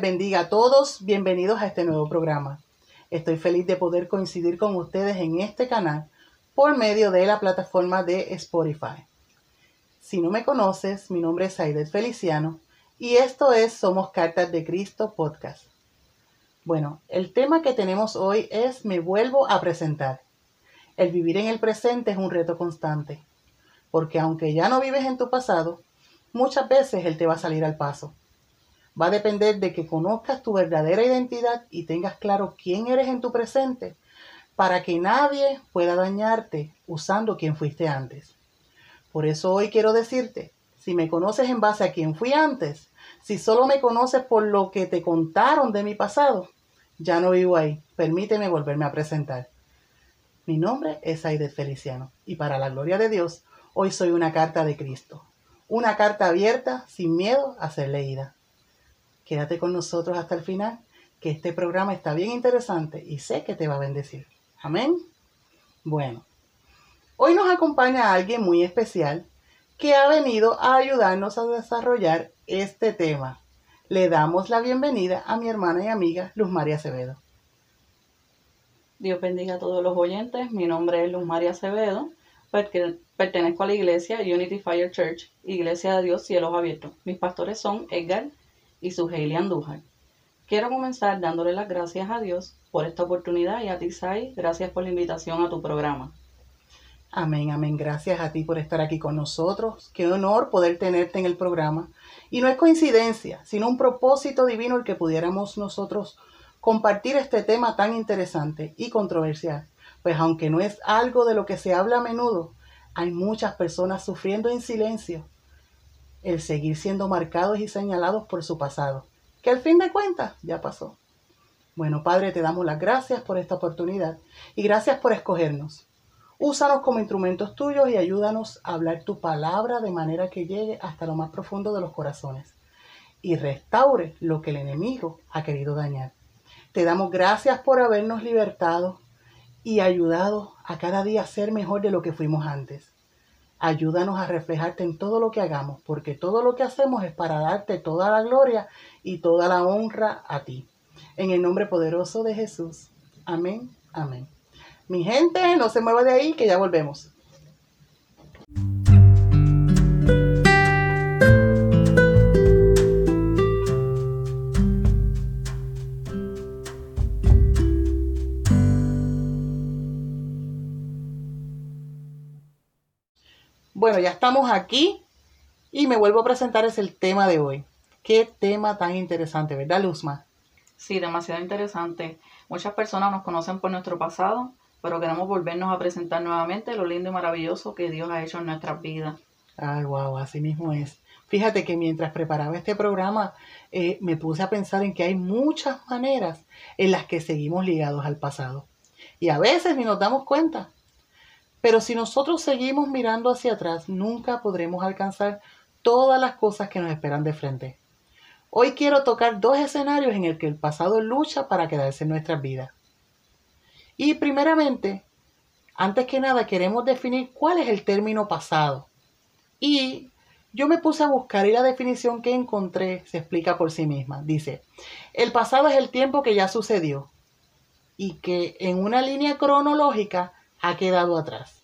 Bendiga a todos. Bienvenidos a este nuevo programa. Estoy feliz de poder coincidir con ustedes en este canal por medio de la plataforma de Spotify. Si no me conoces, mi nombre es Aidet Feliciano y esto es Somos Cartas de Cristo Podcast. Bueno, el tema que tenemos hoy es Me vuelvo a presentar. El vivir en el presente es un reto constante, porque aunque ya no vives en tu pasado, muchas veces él te va a salir al paso. Va a depender de que conozcas tu verdadera identidad y tengas claro quién eres en tu presente para que nadie pueda dañarte usando quien fuiste antes. Por eso hoy quiero decirte, si me conoces en base a quien fui antes, si solo me conoces por lo que te contaron de mi pasado, ya no vivo ahí. Permíteme volverme a presentar. Mi nombre es Aide Feliciano y para la gloria de Dios, hoy soy una carta de Cristo. Una carta abierta sin miedo a ser leída. Quédate con nosotros hasta el final, que este programa está bien interesante y sé que te va a bendecir. Amén. Bueno, hoy nos acompaña alguien muy especial que ha venido a ayudarnos a desarrollar este tema. Le damos la bienvenida a mi hermana y amiga Luz María Acevedo. Dios bendiga a todos los oyentes. Mi nombre es Luz María Acevedo. Pertenezco a la iglesia Unity Fire Church, Iglesia de Dios Cielos Abiertos. Mis pastores son Edgar y Suheili Andújar. Quiero comenzar dándole las gracias a Dios por esta oportunidad y a ti, Sai, gracias por la invitación a tu programa. Amén, amén. Gracias a ti por estar aquí con nosotros. Qué honor poder tenerte en el programa. Y no es coincidencia, sino un propósito divino el que pudiéramos nosotros compartir este tema tan interesante y controversial. Pues aunque no es algo de lo que se habla a menudo, hay muchas personas sufriendo en silencio el seguir siendo marcados y señalados por su pasado, que al fin de cuentas ya pasó. Bueno, Padre, te damos las gracias por esta oportunidad y gracias por escogernos. Úsanos como instrumentos tuyos y ayúdanos a hablar tu palabra de manera que llegue hasta lo más profundo de los corazones y restaure lo que el enemigo ha querido dañar. Te damos gracias por habernos libertado y ayudado a cada día ser mejor de lo que fuimos antes. Ayúdanos a reflejarte en todo lo que hagamos, porque todo lo que hacemos es para darte toda la gloria y toda la honra a ti. En el nombre poderoso de Jesús. Amén, amén. Mi gente, no se mueva de ahí, que ya volvemos. Bueno, ya estamos aquí y me vuelvo a presentar, es el tema de hoy. Qué tema tan interesante, ¿verdad, Luzma? Sí, demasiado interesante. Muchas personas nos conocen por nuestro pasado, pero queremos volvernos a presentar nuevamente lo lindo y maravilloso que Dios ha hecho en nuestras vidas. Ay, wow, así mismo es. Fíjate que mientras preparaba este programa, eh, me puse a pensar en que hay muchas maneras en las que seguimos ligados al pasado. Y a veces ni nos damos cuenta. Pero si nosotros seguimos mirando hacia atrás, nunca podremos alcanzar todas las cosas que nos esperan de frente. Hoy quiero tocar dos escenarios en el que el pasado lucha para quedarse en nuestras vidas. Y primeramente, antes que nada, queremos definir cuál es el término pasado. Y yo me puse a buscar y la definición que encontré se explica por sí misma. Dice, el pasado es el tiempo que ya sucedió y que en una línea cronológica ha quedado atrás.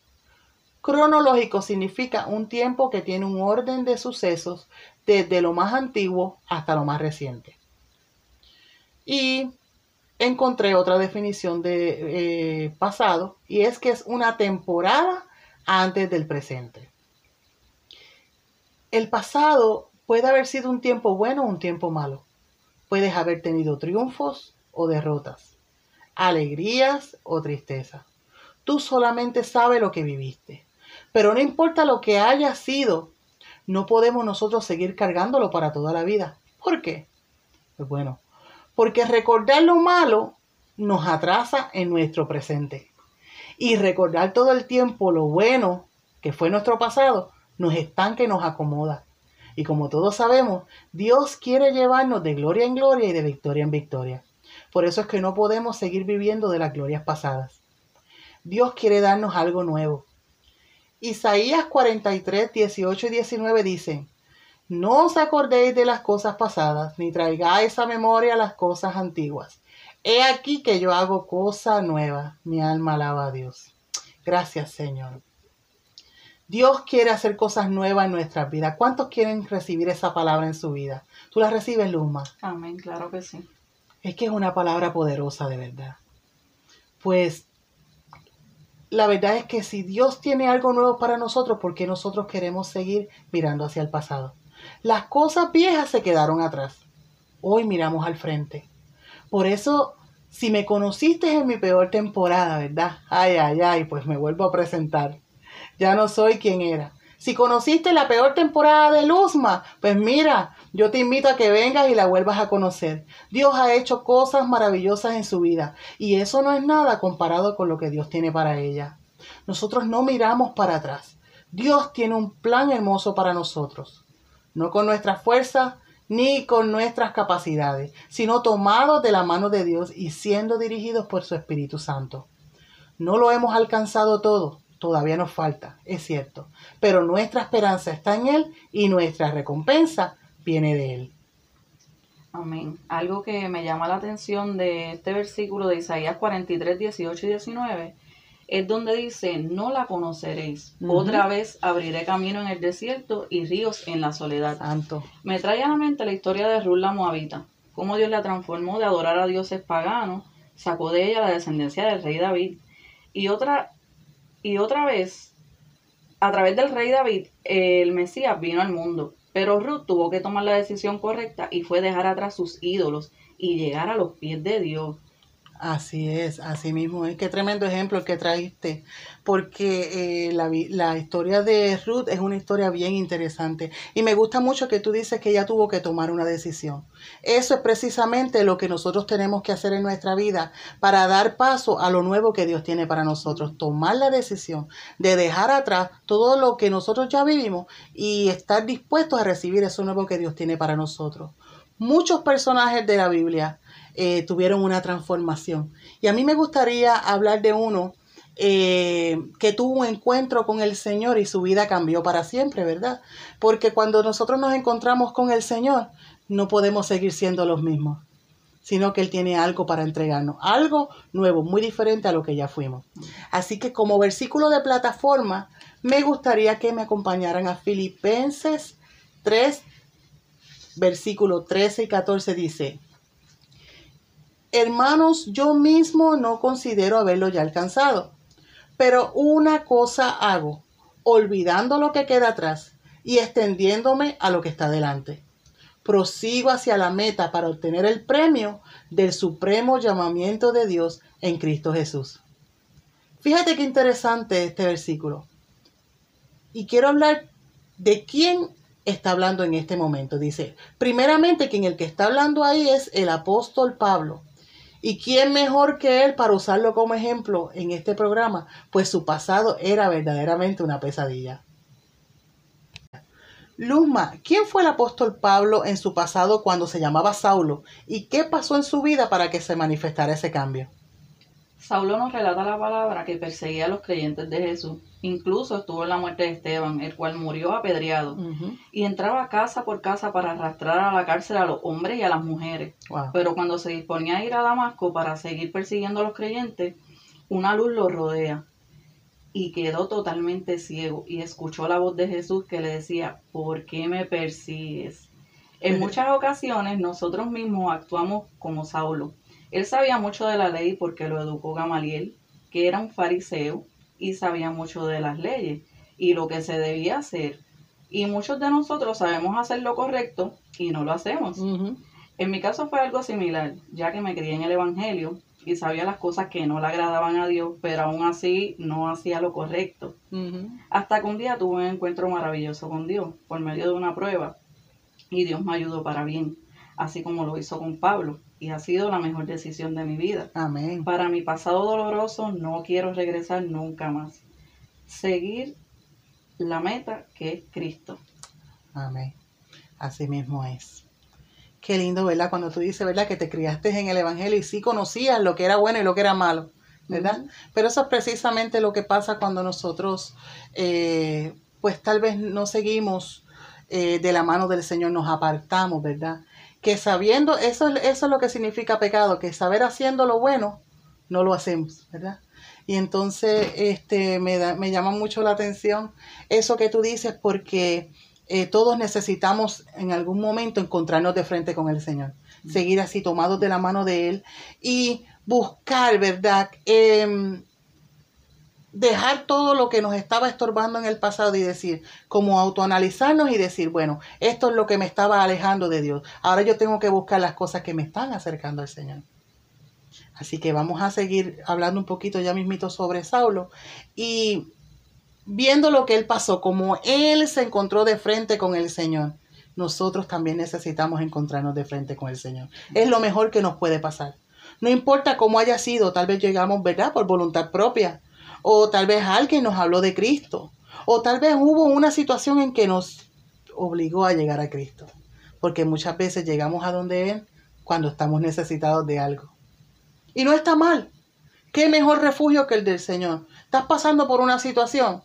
Cronológico significa un tiempo que tiene un orden de sucesos desde lo más antiguo hasta lo más reciente. Y encontré otra definición de eh, pasado y es que es una temporada antes del presente. El pasado puede haber sido un tiempo bueno o un tiempo malo. Puedes haber tenido triunfos o derrotas, alegrías o tristezas. Tú solamente sabes lo que viviste. Pero no importa lo que haya sido, no podemos nosotros seguir cargándolo para toda la vida. ¿Por qué? Pues bueno, porque recordar lo malo nos atrasa en nuestro presente. Y recordar todo el tiempo lo bueno que fue nuestro pasado nos estanca y nos acomoda. Y como todos sabemos, Dios quiere llevarnos de gloria en gloria y de victoria en victoria. Por eso es que no podemos seguir viviendo de las glorias pasadas. Dios quiere darnos algo nuevo. Isaías 43, 18 y 19 dicen, No os acordéis de las cosas pasadas, ni traigáis a memoria las cosas antiguas. He aquí que yo hago cosa nueva. Mi alma alaba a Dios. Gracias, Señor. Dios quiere hacer cosas nuevas en nuestras vidas. ¿Cuántos quieren recibir esa palabra en su vida? ¿Tú la recibes, Luma? Amén, claro que sí. Es que es una palabra poderosa de verdad. Pues la verdad es que si Dios tiene algo nuevo para nosotros, ¿por qué nosotros queremos seguir mirando hacia el pasado? Las cosas viejas se quedaron atrás. Hoy miramos al frente. Por eso, si me conociste en mi peor temporada, ¿verdad? Ay, ay, ay, pues me vuelvo a presentar ya no soy quien era. Si conociste la peor temporada de Luzma, pues mira, yo te invito a que vengas y la vuelvas a conocer. Dios ha hecho cosas maravillosas en su vida y eso no es nada comparado con lo que Dios tiene para ella. Nosotros no miramos para atrás. Dios tiene un plan hermoso para nosotros, no con nuestras fuerzas ni con nuestras capacidades, sino tomados de la mano de Dios y siendo dirigidos por su Espíritu Santo. No lo hemos alcanzado todo, todavía nos falta, es cierto, pero nuestra esperanza está en Él y nuestra recompensa viene de Él. Amén. Algo que me llama la atención de este versículo de Isaías 43, 18 y 19 es donde dice, no la conoceréis. Otra vez abriré camino en el desierto y ríos en la soledad. Santo. Me trae a la mente la historia de Ruth la Moabita, cómo Dios la transformó de adorar a dioses paganos, sacó de ella la descendencia del rey David. Y otra y otra vez, a través del rey David, el Mesías vino al mundo. Pero Ruth tuvo que tomar la decisión correcta y fue dejar atrás sus ídolos y llegar a los pies de Dios. Así es, así mismo es. Qué tremendo ejemplo el que trajiste, porque eh, la, la, historia de Ruth es una historia bien interesante y me gusta mucho que tú dices que ella tuvo que tomar una decisión. Eso es precisamente lo que nosotros tenemos que hacer en nuestra vida para dar paso a lo nuevo que Dios tiene para nosotros. Tomar la decisión de dejar atrás todo lo que nosotros ya vivimos y estar dispuestos a recibir eso nuevo que Dios tiene para nosotros. Muchos personajes de la Biblia eh, tuvieron una transformación. Y a mí me gustaría hablar de uno eh, que tuvo un encuentro con el Señor y su vida cambió para siempre, ¿verdad? Porque cuando nosotros nos encontramos con el Señor, no podemos seguir siendo los mismos, sino que Él tiene algo para entregarnos, algo nuevo, muy diferente a lo que ya fuimos. Así que como versículo de plataforma, me gustaría que me acompañaran a Filipenses 3, versículo 13 y 14 dice, Hermanos, yo mismo no considero haberlo ya alcanzado, pero una cosa hago, olvidando lo que queda atrás y extendiéndome a lo que está delante. Prosigo hacia la meta para obtener el premio del supremo llamamiento de Dios en Cristo Jesús. Fíjate qué interesante este versículo. Y quiero hablar de quién está hablando en este momento. Dice, primeramente, quien el que está hablando ahí es el apóstol Pablo. ¿Y quién mejor que él para usarlo como ejemplo en este programa? Pues su pasado era verdaderamente una pesadilla. Luzma, ¿quién fue el apóstol Pablo en su pasado cuando se llamaba Saulo? ¿Y qué pasó en su vida para que se manifestara ese cambio? Saulo nos relata la palabra que perseguía a los creyentes de Jesús. Incluso estuvo en la muerte de Esteban, el cual murió apedreado. Y entraba casa por casa para arrastrar a la cárcel a los hombres y a las mujeres. Pero cuando se disponía a ir a Damasco para seguir persiguiendo a los creyentes, una luz lo rodea. Y quedó totalmente ciego y escuchó la voz de Jesús que le decía, ¿por qué me persigues? En muchas ocasiones nosotros mismos actuamos como Saulo él sabía mucho de la ley porque lo educó Gamaliel, que era un fariseo y sabía mucho de las leyes y lo que se debía hacer. Y muchos de nosotros sabemos hacer lo correcto y no lo hacemos. En mi caso fue algo similar, ya que me crié en el Evangelio y sabía las cosas que no le agradaban a Dios, pero aún así no hacía lo correcto. Hasta que un día tuve un encuentro maravilloso con Dios por medio de una prueba y Dios me ayudó para bien, así como lo hizo con Pablo y ha sido la mejor decisión de mi vida. Amén. Para mi pasado doloroso no quiero regresar nunca más. Seguir la meta que es Cristo. Amén. Así mismo es. Qué lindo, ¿verdad? Cuando tú dices, ¿verdad? Que te criaste en el Evangelio y sí conocías lo que era bueno y lo que era malo, ¿verdad? Pero eso es precisamente lo que pasa cuando nosotros, eh, pues tal vez no seguimos eh, de la mano del Señor nos apartamos, ¿verdad? Que sabiendo, eso, eso es lo que significa pecado, que saber haciendo lo bueno, no lo hacemos, ¿verdad? Y entonces este, me, da, me llama mucho la atención eso que tú dices porque eh, todos necesitamos en algún momento encontrarnos de frente con el Señor, seguir así tomados de la mano de Él y buscar, ¿verdad? Em, dejar todo lo que nos estaba estorbando en el pasado y decir, como autoanalizarnos y decir, bueno, esto es lo que me estaba alejando de Dios. Ahora yo tengo que buscar las cosas que me están acercando al Señor. Así que vamos a seguir hablando un poquito ya mismito sobre Saulo y viendo lo que él pasó, como él se encontró de frente con el Señor, nosotros también necesitamos encontrarnos de frente con el Señor. Es lo mejor que nos puede pasar. No importa cómo haya sido, tal vez llegamos, ¿verdad? Por voluntad propia. O tal vez alguien nos habló de Cristo. O tal vez hubo una situación en que nos obligó a llegar a Cristo. Porque muchas veces llegamos a donde Él cuando estamos necesitados de algo. Y no está mal. ¿Qué mejor refugio que el del Señor? Estás pasando por una situación.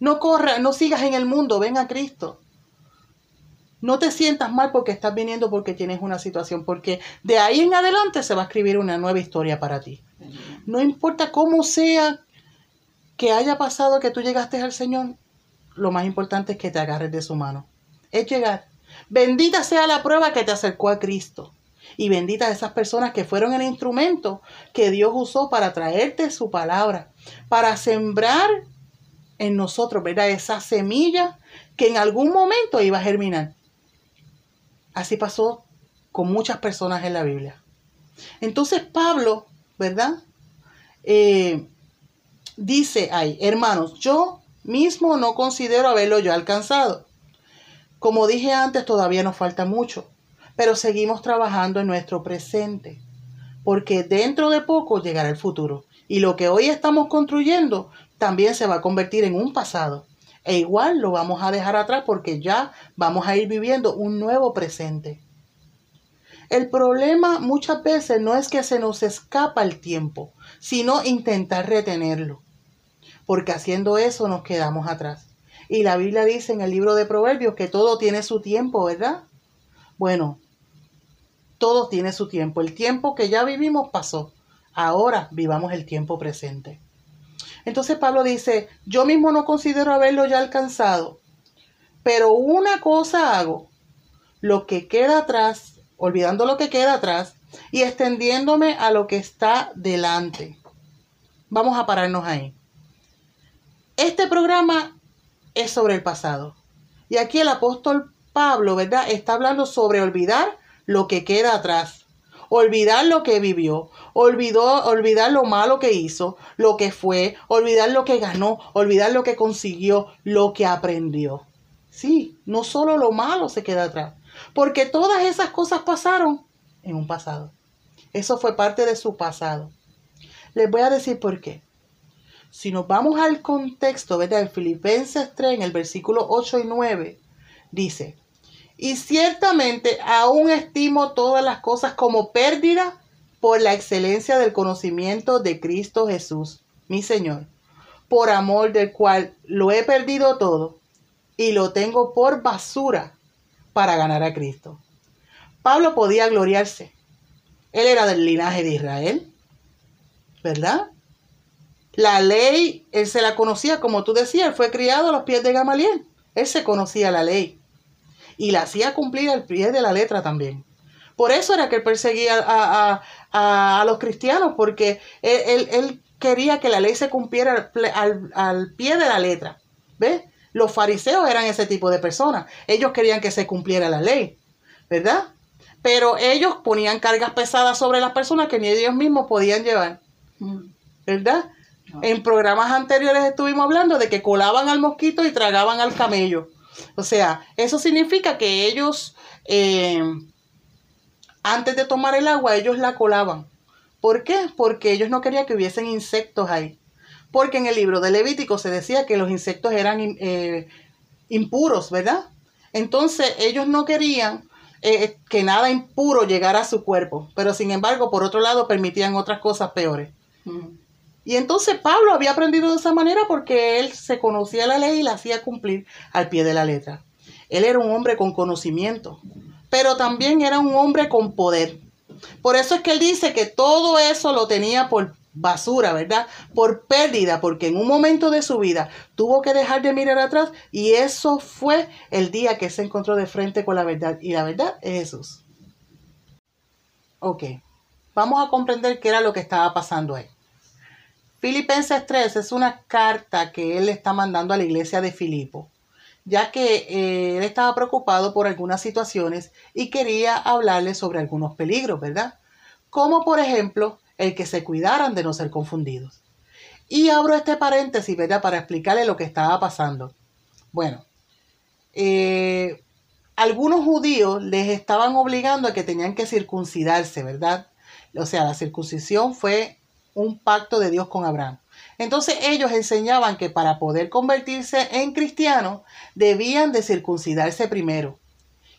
No corras, no sigas en el mundo, ven a Cristo. No te sientas mal porque estás viniendo porque tienes una situación, porque de ahí en adelante se va a escribir una nueva historia para ti. No importa cómo sea que haya pasado que tú llegaste al Señor, lo más importante es que te agarres de su mano. Es llegar. Bendita sea la prueba que te acercó a Cristo. Y bendita esas personas que fueron el instrumento que Dios usó para traerte su palabra, para sembrar en nosotros, ¿verdad? Esa semilla que en algún momento iba a germinar. Así pasó con muchas personas en la Biblia. Entonces Pablo, ¿verdad? Eh, dice ahí, hermanos, yo mismo no considero haberlo yo alcanzado. Como dije antes, todavía nos falta mucho pero seguimos trabajando en nuestro presente, porque dentro de poco llegará el futuro. Y lo que hoy estamos construyendo también se va a convertir en un pasado. E igual lo vamos a dejar atrás porque ya vamos a ir viviendo un nuevo presente. El problema muchas veces no es que se nos escapa el tiempo, sino intentar retenerlo. Porque haciendo eso nos quedamos atrás. Y la Biblia dice en el libro de Proverbios que todo tiene su tiempo, ¿verdad? Bueno, todo tiene su tiempo. El tiempo que ya vivimos pasó. Ahora vivamos el tiempo presente. Entonces Pablo dice, yo mismo no considero haberlo ya alcanzado, pero una cosa hago, lo que queda atrás, olvidando lo que queda atrás y extendiéndome a lo que está delante. Vamos a pararnos ahí. Este programa es sobre el pasado. Y aquí el apóstol Pablo, ¿verdad? Está hablando sobre olvidar lo que queda atrás, olvidar lo que vivió, olvidó, olvidar lo malo que hizo, lo que fue, olvidar lo que ganó, olvidar lo que consiguió, lo que aprendió. Sí, no solo lo malo se queda atrás, porque todas esas cosas pasaron en un pasado. Eso fue parte de su pasado. Les voy a decir por qué. Si nos vamos al contexto, ¿verdad? En Filipenses 3, en el versículo 8 y 9, dice, y ciertamente aún estimo todas las cosas como pérdida por la excelencia del conocimiento de Cristo Jesús, mi Señor, por amor del cual lo he perdido todo y lo tengo por basura para ganar a Cristo. Pablo podía gloriarse. Él era del linaje de Israel, ¿verdad? La ley, él se la conocía, como tú decías, él fue criado a los pies de Gamaliel. Él se conocía la ley y la hacía cumplir al pie de la letra también. Por eso era que él perseguía a, los cristianos, porque él, quería que la ley se cumpliera al, pie de la letra. ¿Ves? Los fariseos eran ese tipo de personas. Ellos querían que se cumpliera la ley, ¿verdad? Pero ellos ponían cargas pesadas sobre las personas que ni ellos mismos podían llevar, ¿verdad? En programas anteriores estuvimos hablando de que colaban al mosquito y tragaban al camello. O sea, eso significa que ellos, eh, antes de tomar el agua, ellos la colaban. ¿Por qué? Porque ellos no querían que hubiesen insectos ahí. Porque en el libro de Levítico se decía que los insectos eran eh, impuros, ¿verdad? Entonces ellos no querían eh, que nada impuro llegara a su cuerpo, pero sin embargo, por otro lado, permitían otras cosas peores. Y entonces Pablo había aprendido de esa manera porque él se conocía la ley y la hacía cumplir al pie de la letra. Él era un hombre con conocimiento, pero también era un hombre con poder. Por eso es que él dice que todo eso lo tenía por basura, ¿verdad? Por pérdida, porque en un momento de su vida tuvo que dejar de mirar atrás y eso fue el día que se encontró de frente con la verdad. Y la verdad es Jesús. Ok, vamos a comprender qué era lo que estaba pasando ahí. Filipenses 3 es una carta que él le está mandando a la iglesia de Filipo, ya que eh, él estaba preocupado por algunas situaciones y quería hablarle sobre algunos peligros, ¿verdad? Como por ejemplo el que se cuidaran de no ser confundidos. Y abro este paréntesis, ¿verdad? Para explicarle lo que estaba pasando. Bueno, eh, algunos judíos les estaban obligando a que tenían que circuncidarse, ¿verdad? O sea, la circuncisión fue un pacto de Dios con Abraham. Entonces ellos enseñaban que para poder convertirse en cristianos debían de circuncidarse primero.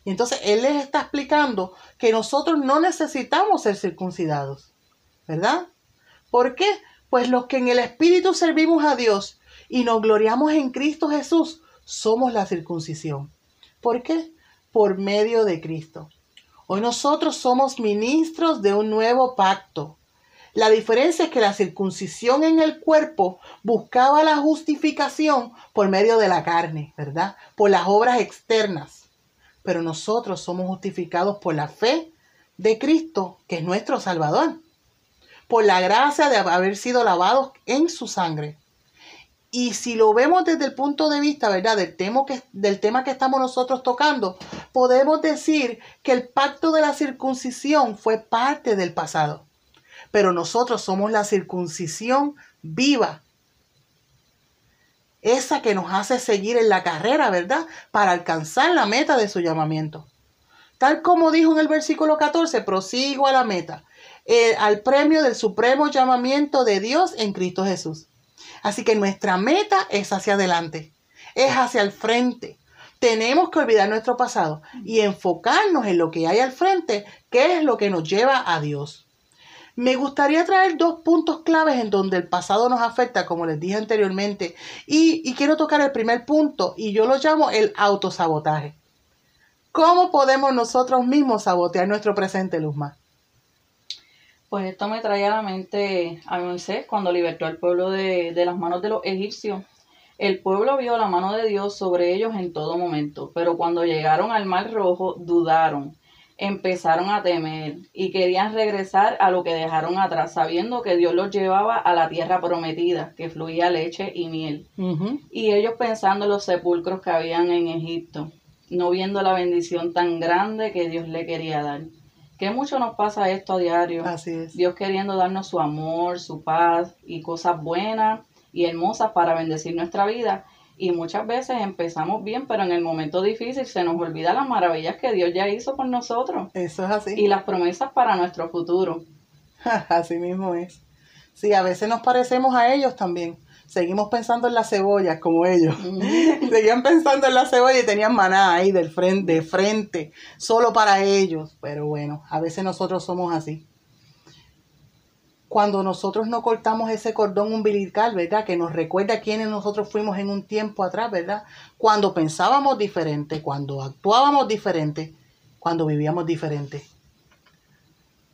Y entonces Él les está explicando que nosotros no necesitamos ser circuncidados, ¿verdad? ¿Por qué? Pues los que en el Espíritu servimos a Dios y nos gloriamos en Cristo Jesús, somos la circuncisión. ¿Por qué? Por medio de Cristo. Hoy nosotros somos ministros de un nuevo pacto. La diferencia es que la circuncisión en el cuerpo buscaba la justificación por medio de la carne, ¿verdad? Por las obras externas. Pero nosotros somos justificados por la fe de Cristo, que es nuestro Salvador. Por la gracia de haber sido lavados en su sangre. Y si lo vemos desde el punto de vista, ¿verdad? Del tema, que, del tema que estamos nosotros tocando, podemos decir que el pacto de la circuncisión fue parte del pasado pero nosotros somos la circuncisión viva. Esa que nos hace seguir en la carrera, ¿verdad? Para alcanzar la meta de su llamamiento. Tal como dijo en el versículo 14, prosigo a la meta, eh, al premio del supremo llamamiento de Dios en Cristo Jesús. Así que nuestra meta es hacia adelante, es hacia el frente. Tenemos que olvidar nuestro pasado y enfocarnos en lo que hay al frente, que es lo que nos lleva a Dios. Me gustaría traer dos puntos claves en donde el pasado nos afecta, como les dije anteriormente, y, quiero tocar el primer punto, y yo lo llamo el autosabotaje. ¿Cómo podemos nosotros mismos sabotear nuestro presente, Luzma? Pues esto me trae a la mente a Moisés cuando libertó al pueblo de, de las manos de los egipcios. El pueblo vio la mano de Dios sobre ellos en todo momento, pero cuando llegaron al mar rojo dudaron empezaron a temer y querían regresar a lo que dejaron atrás, sabiendo que Dios los llevaba a la tierra prometida, que fluía leche y miel. Y ellos pensando en los sepulcros que habían en Egipto, no viendo la bendición tan grande que Dios le quería dar. Que mucho nos pasa esto a diario. Así es. Dios queriendo darnos su amor, su paz y cosas buenas y hermosas para bendecir nuestra vida y muchas veces empezamos bien, pero en el momento difícil se nos olvida las maravillas que Dios ya hizo por nosotros. Eso es así. Y las promesas para nuestro futuro. así mismo es. Sí, a veces nos parecemos a ellos también. Seguimos pensando en las cebollas como ellos. Seguían pensando en la cebolla y tenían maná ahí del frente, de frente, solo para ellos. Pero bueno, a veces nosotros somos así cuando nosotros no cortamos ese cordón umbilical, ¿verdad? Que nos recuerda quiénes nosotros fuimos en un tiempo atrás, ¿verdad? Cuando pensábamos diferente, cuando actuábamos diferente, cuando vivíamos diferente.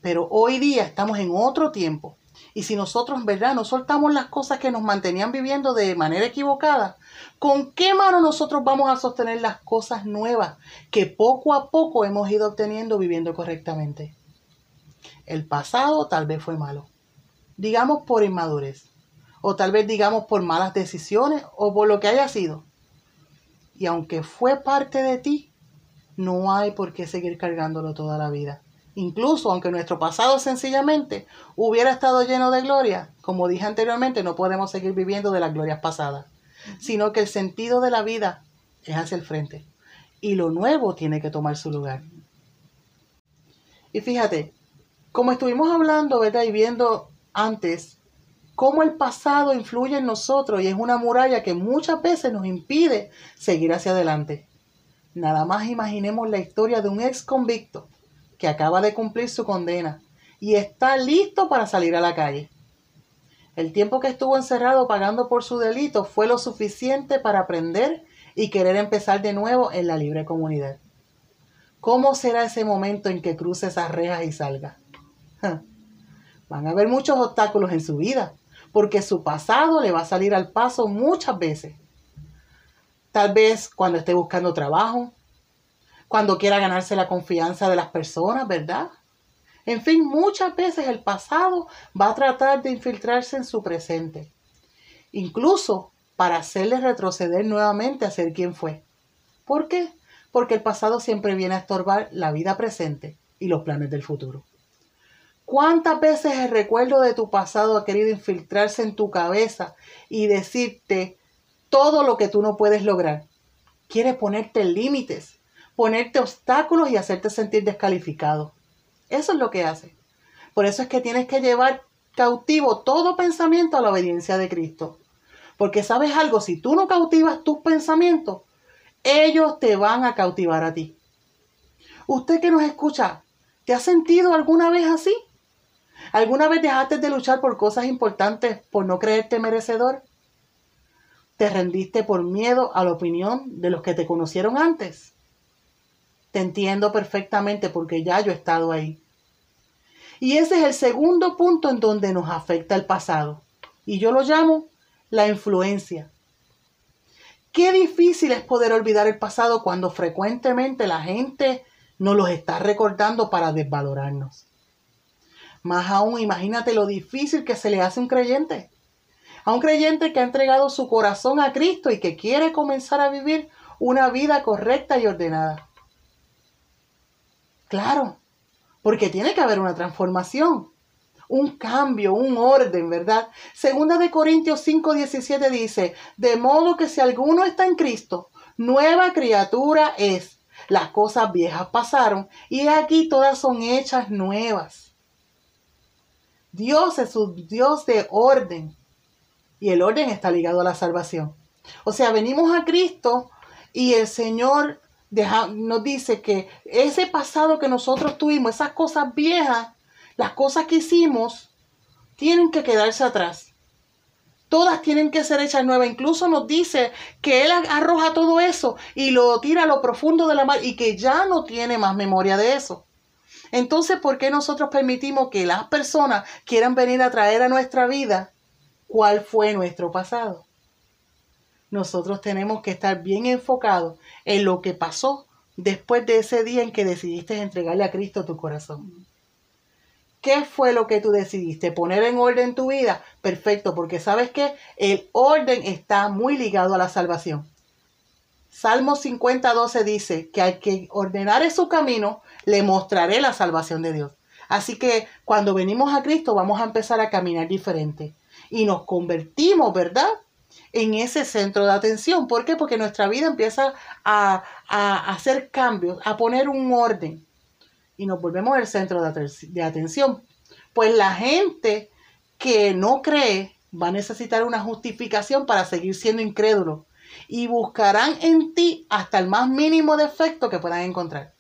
Pero hoy día estamos en otro tiempo. Y si nosotros, ¿verdad? No soltamos las cosas que nos mantenían viviendo de manera equivocada, ¿con qué mano nosotros vamos a sostener las cosas nuevas que poco a poco hemos ido obteniendo viviendo correctamente? El pasado tal vez fue malo digamos por inmadurez, o tal vez digamos por malas decisiones o por lo que haya sido. Y aunque fue parte de ti, no hay por qué seguir cargándolo toda la vida. Incluso aunque nuestro pasado sencillamente hubiera estado lleno de gloria, como dije anteriormente, no podemos seguir viviendo de las glorias pasadas, sino que el sentido de la vida es hacia el frente. Y lo nuevo tiene que tomar su lugar. Y fíjate, como estuvimos hablando, ¿verdad? Y viendo antes, cómo el pasado influye en nosotros y es una muralla que muchas veces nos impide seguir hacia adelante. Nada más imaginemos la historia de un ex convicto que acaba de cumplir su condena y está listo para salir a la calle. El tiempo que estuvo encerrado pagando por su delito fue lo suficiente para aprender y querer empezar de nuevo en la libre comunidad. ¿Cómo será ese momento en que cruce esas rejas y salga? Van a haber muchos obstáculos en su vida, porque su pasado le va a salir al paso muchas veces. Tal vez cuando esté buscando trabajo, cuando quiera ganarse la confianza de las personas, ¿verdad? En fin, muchas veces el pasado va a tratar de infiltrarse en su presente, incluso para hacerle retroceder nuevamente a ser quien fue. ¿Por qué? Porque el pasado siempre viene a estorbar la vida presente y los planes del futuro. ¿Cuántas veces el recuerdo de tu pasado ha querido infiltrarse en tu cabeza y decirte todo lo que tú no puedes lograr? Quiere ponerte límites, ponerte obstáculos y hacerte sentir descalificado. Eso es lo que hace. Por eso es que tienes que llevar cautivo todo pensamiento a la obediencia de Cristo. Porque sabes algo, si tú no cautivas tus pensamientos, ellos te van a cautivar a ti. Usted que nos escucha, ¿te ha sentido alguna vez así? ¿Alguna vez dejaste de luchar por cosas importantes por no creerte merecedor? ¿Te rendiste por miedo a la opinión de los que te conocieron antes? Te entiendo perfectamente porque ya yo he estado ahí. Y ese es el segundo punto en donde nos afecta el pasado. Y yo lo llamo la influencia. Qué difícil es poder olvidar el pasado cuando frecuentemente la gente nos los está recordando para desvalorarnos. Más aún, imagínate lo difícil que se le hace a un creyente. A un creyente que ha entregado su corazón a Cristo y que quiere comenzar a vivir una vida correcta y ordenada. Claro, porque tiene que haber una transformación, un cambio, un orden, ¿verdad? Segunda de Corintios 5:17 dice, de modo que si alguno está en Cristo, nueva criatura es. Las cosas viejas pasaron y aquí todas son hechas nuevas. Dios es un Dios de orden y el orden está ligado a la salvación. O sea, venimos a Cristo y el Señor nos dice que ese pasado que nosotros tuvimos, esas cosas viejas, las cosas que hicimos, tienen que quedarse atrás. Todas tienen que ser hechas nuevas. Incluso nos dice que Él arroja todo eso y lo tira a lo profundo de la mar y que ya no tiene más memoria de eso. Entonces, ¿por qué nosotros permitimos que las personas quieran venir a traer a nuestra vida cuál fue nuestro pasado? nosotros tenemos que estar bien enfocados en lo que pasó después de ese día en que decidiste entregarle a Cristo tu corazón. ¿Qué fue lo que tú decidiste? ¿Poner en orden tu vida? Perfecto, porque sabes que el orden está muy ligado a la salvación. Salmo 50, 12 dice que al que ordenare su camino, le mostraré la salvación de Dios. Así que cuando venimos a Cristo vamos a empezar a caminar diferente y nos convertimos, ¿verdad? en ese centro de atención. ¿Por qué? Porque nuestra vida empieza a, hacer cambios, a poner un orden y nos volvemos el centro de, de atención. Pues la gente que no cree va a necesitar una justificación para seguir siendo incrédulo y buscarán en ti hasta el más mínimo defecto que puedan encontrar.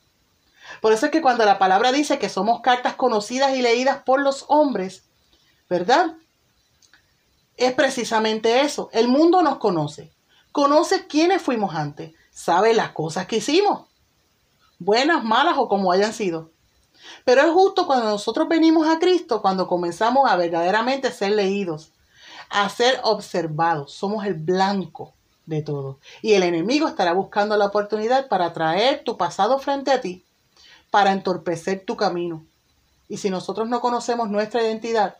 Por eso es que cuando la palabra dice que somos cartas conocidas y leídas por los hombres, ¿verdad? es precisamente eso. El mundo nos conoce. Conoce quiénes fuimos antes. Sabe las cosas que hicimos. Buenas, malas o como hayan sido. Pero es justo cuando nosotros venimos a Cristo, cuando comenzamos a verdaderamente ser leídos, a ser observados. Somos el blanco de todo. Y el enemigo estará buscando la oportunidad para traer tu pasado frente a ti, para entorpecer tu camino. Y si nosotros no conocemos nuestra identidad,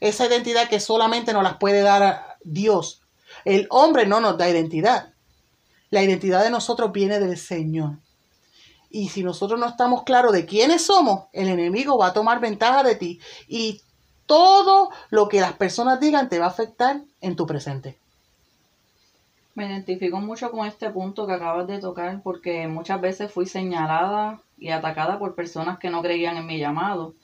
esa identidad que solamente nos las puede dar Dios. El hombre no nos da identidad. La identidad de nosotros viene del Señor. Y si nosotros no estamos claros de quiénes somos, el enemigo va a tomar ventaja de ti. Y todo lo que las personas digan te va a afectar en tu presente. Me identifico mucho con este punto que acabas de tocar porque muchas veces fui señalada y atacada por personas que no creían en mi llamado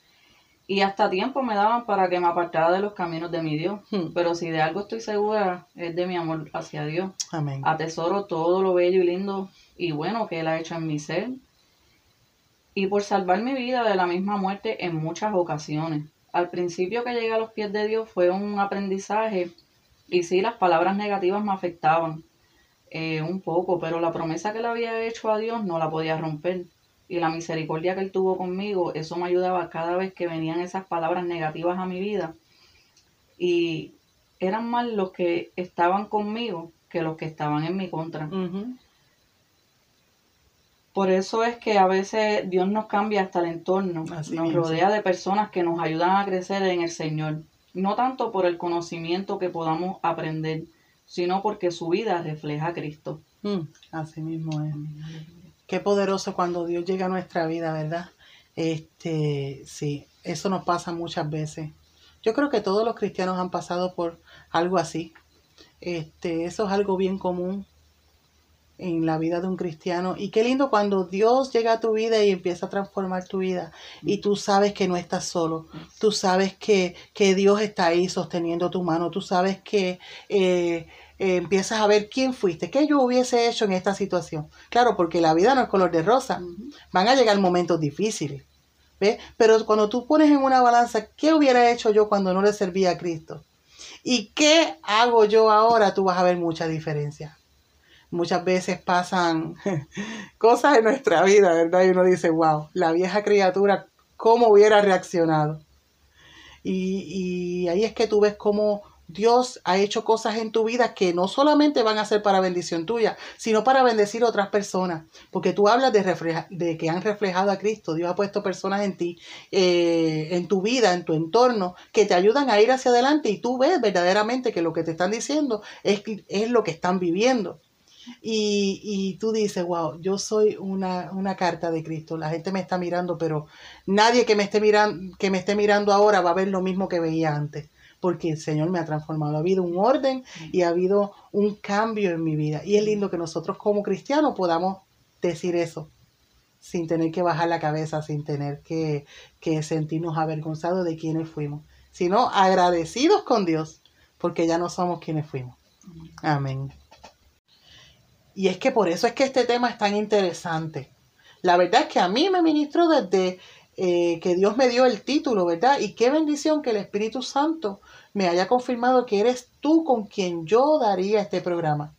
y hasta tiempo me daban para que me apartara de los caminos de mi Dios. Hmm. Pero si de algo estoy segura, es de mi amor hacia Dios. Amén. Atesoro todo lo bello y lindo y bueno que Él ha hecho en mi ser. Y por salvar mi vida de la misma muerte en muchas ocasiones. Al principio que llegué a los pies de Dios fue un aprendizaje y sí, las palabras negativas me afectaban. Eh, un poco, pero la promesa que le había hecho a Dios no la podía romper. Y la misericordia que él tuvo conmigo, eso me ayudaba cada vez que venían esas palabras negativas a mi vida. Y eran más los que estaban conmigo que los que estaban en mi contra. Por eso es que a veces Dios nos cambia hasta el entorno, nos rodea de personas que nos ayudan a crecer en el Señor, no tanto por el conocimiento que podamos aprender, sino porque su vida refleja a Cristo. Mm, así mismo es. Qué poderoso cuando Dios llega a nuestra vida, ¿verdad? Este, sí, eso nos pasa muchas veces. Yo creo que todos los cristianos han pasado por algo así. Este, eso es algo bien común en la vida de un cristiano. Y qué lindo cuando Dios llega a tu vida y empieza a transformar tu vida. Y tú sabes que no estás solo. Tú sabes que, Dios está ahí sosteniendo tu mano. Tú sabes que eh, eh, empiezas a ver quién fuiste, qué yo hubiese hecho en esta situación. Claro, porque la vida no es color de rosa. Van a llegar momentos difíciles. ¿ves? Pero cuando tú pones en una balanza, ¿qué hubiera hecho yo cuando no le servía a Cristo? ¿Y qué hago yo ahora? Tú vas a ver mucha diferencia muchas veces pasan cosas en nuestra vida, ¿verdad? Y uno dice, wow, la vieja criatura, ¿cómo hubiera reaccionado? Y, y ahí es que tú ves cómo Dios ha hecho cosas en tu vida que no solamente van a ser para bendición tuya, sino para bendecir a otras personas. Porque tú hablas de, de que han reflejado a Cristo. Dios ha puesto personas en ti, eh, en tu vida, en tu entorno, que te ayudan a ir hacia adelante y tú ves verdaderamente que lo que te están diciendo es, es lo que están viviendo. Y, y tú dices, wow, yo soy una, una, carta de Cristo. La gente me está mirando, pero nadie que me, esté mirando, que me esté mirando ahora va a ver lo mismo que veía antes. Porque el Señor me ha transformado. Ha habido un orden y ha habido un cambio en mi vida. Y es lindo que nosotros como cristianos podamos decir eso sin tener que bajar la cabeza, sin tener que, que sentirnos avergonzados de quienes fuimos, sino agradecidos con Dios, porque ya no somos quienes fuimos. Amén. Y es que por eso es que este tema es tan interesante. La verdad es que a mí me ministró desde eh, que Dios me dio el título, ¿verdad? Y qué bendición que el Espíritu Santo me haya confirmado que eres tú con quien yo daría este programa.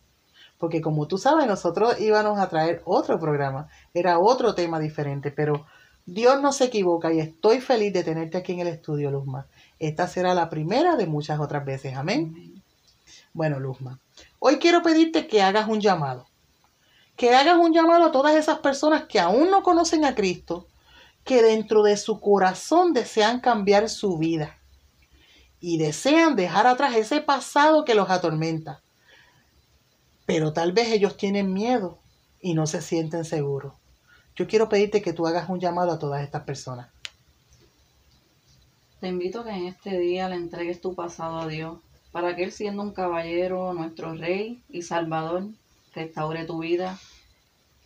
Porque como tú sabes, nosotros íbamos a traer otro programa, era otro tema diferente, pero Dios no se equivoca y estoy feliz de tenerte aquí en el estudio, Luzma. Esta será la primera de muchas otras veces, amén. Bueno, Luzma, hoy quiero pedirte que hagas un llamado que hagas un llamado a todas esas personas que aún no conocen a Cristo, que dentro de su corazón desean cambiar su vida y desean dejar atrás ese pasado que los atormenta. Pero tal vez ellos tienen miedo y no se sienten seguros. Yo quiero pedirte que tú hagas un llamado a todas estas personas. Te invito a que en este día le entregues tu pasado a Dios, para que Él siendo un caballero, nuestro Rey y Salvador, restaure tu vida,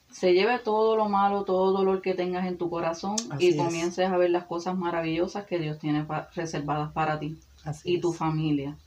se lleve todo lo malo, todo dolor que tengas en tu corazón y comiences a ver las cosas maravillosas que Dios tiene reservadas para ti y tu familia.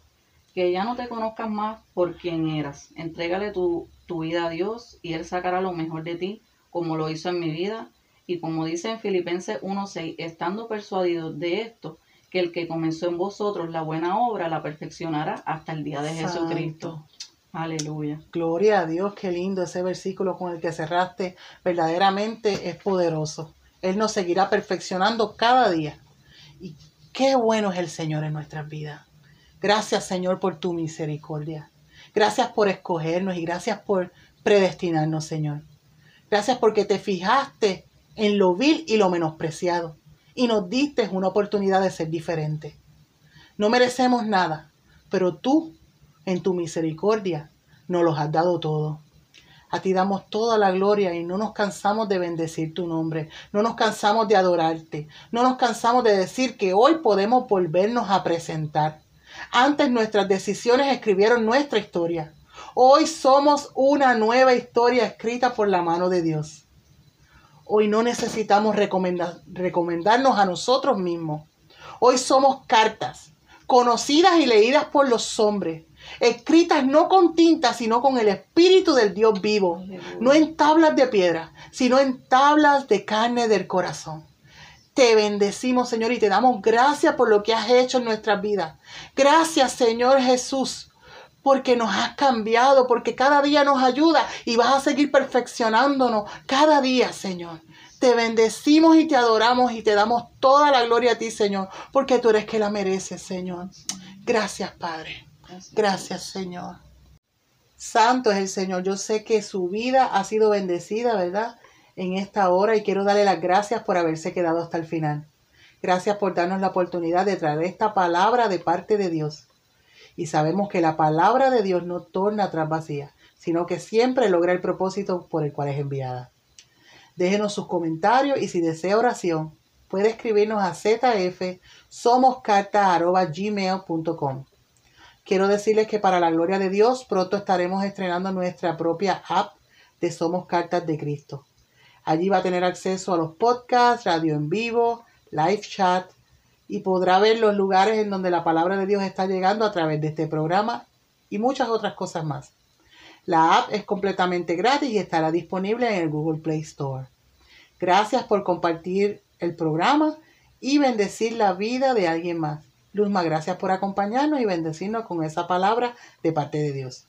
Que ya no te conozcas más por quien eras. Entrégale tu, tu vida a Dios y Él sacará lo mejor de ti, como lo hizo en mi vida. Y como dice en Filipenses 1.6, estando persuadidos de esto, que el que comenzó en vosotros la buena obra la perfeccionará hasta el día de Jesucristo. Aleluya. Gloria a Dios, qué lindo ese versículo con el que cerraste. Verdaderamente es poderoso. Él nos seguirá perfeccionando cada día. Y qué bueno es el Señor en nuestras vidas. Gracias, Señor, por tu misericordia. Gracias por escogernos y gracias por predestinarnos, Señor. Gracias porque te fijaste en lo vil y lo menospreciado y nos diste una oportunidad de ser diferente. No merecemos nada, pero tú en tu misericordia nos los has dado todo. A ti damos toda la gloria y no nos cansamos de bendecir tu nombre, no nos cansamos de adorarte, no nos cansamos de decir que hoy podemos volvernos a presentar. Antes nuestras decisiones escribieron nuestra historia. Hoy somos una nueva historia escrita por la mano de Dios. Hoy no necesitamos recomendarnos a nosotros mismos. Hoy somos cartas conocidas y leídas por los hombres, escritas no con tinta, sino con el Espíritu del Dios vivo, no en tablas de piedra, sino en tablas de carne del corazón. Te bendecimos, Señor, y te damos gracias por lo que has hecho en nuestras vidas. Gracias, Señor Jesús, porque nos has cambiado, porque cada día nos ayuda y vas a seguir perfeccionándonos cada día, Señor. Te bendecimos y te adoramos y te damos toda la gloria a ti, Señor, porque tú eres que la mereces, Señor. Gracias, Padre. Gracias, Señor. Santo es el Señor. Yo sé que su vida ha sido bendecida, ¿verdad? En esta hora y quiero darle las gracias por haberse quedado hasta el final. Gracias por darnos la oportunidad de traer esta palabra de parte de Dios. Y sabemos que la palabra de Dios no torna atrás vacía, sino que siempre logra el propósito por el cual es enviada. Déjenos sus comentarios y si desea oración, puede escribirnos a zf somoscarta.gmail.com. Quiero decirles que para la gloria de Dios pronto estaremos estrenando nuestra propia app de Somos Cartas de Cristo. Allí va a tener acceso a los podcasts, radio en vivo, live chat y podrá ver los lugares en donde la palabra de Dios está llegando a través de este programa y muchas otras cosas más. La app es completamente gratis y estará disponible en el Google Play Store. Gracias por compartir el programa y bendecir la vida de alguien más. Luzma, gracias por acompañarnos y bendecirnos con esa palabra de parte de Dios.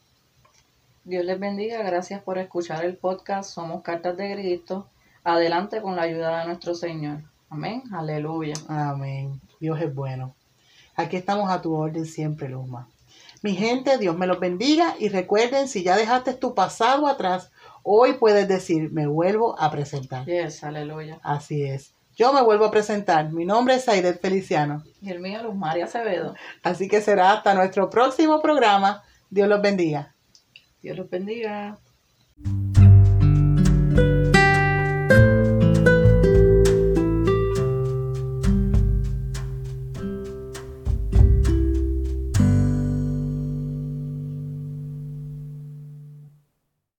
Dios les bendiga, gracias por escuchar el podcast Somos Cartas de Cristo. Adelante con la ayuda de nuestro Señor. Amén, aleluya. Amén. Dios es bueno. Aquí estamos a tu orden siempre, Luzma. Mi gente, Dios me los bendiga y recuerden, si ya dejaste tu pasado atrás, hoy puedes decir, me vuelvo a presentar. Yes, aleluya. Así es. Yo me vuelvo a presentar. Mi nombre es Aidet Feliciano. Y el mío, Luz María Acevedo. Así que será hasta nuestro próximo programa. Dios los bendiga. Dios los bendiga.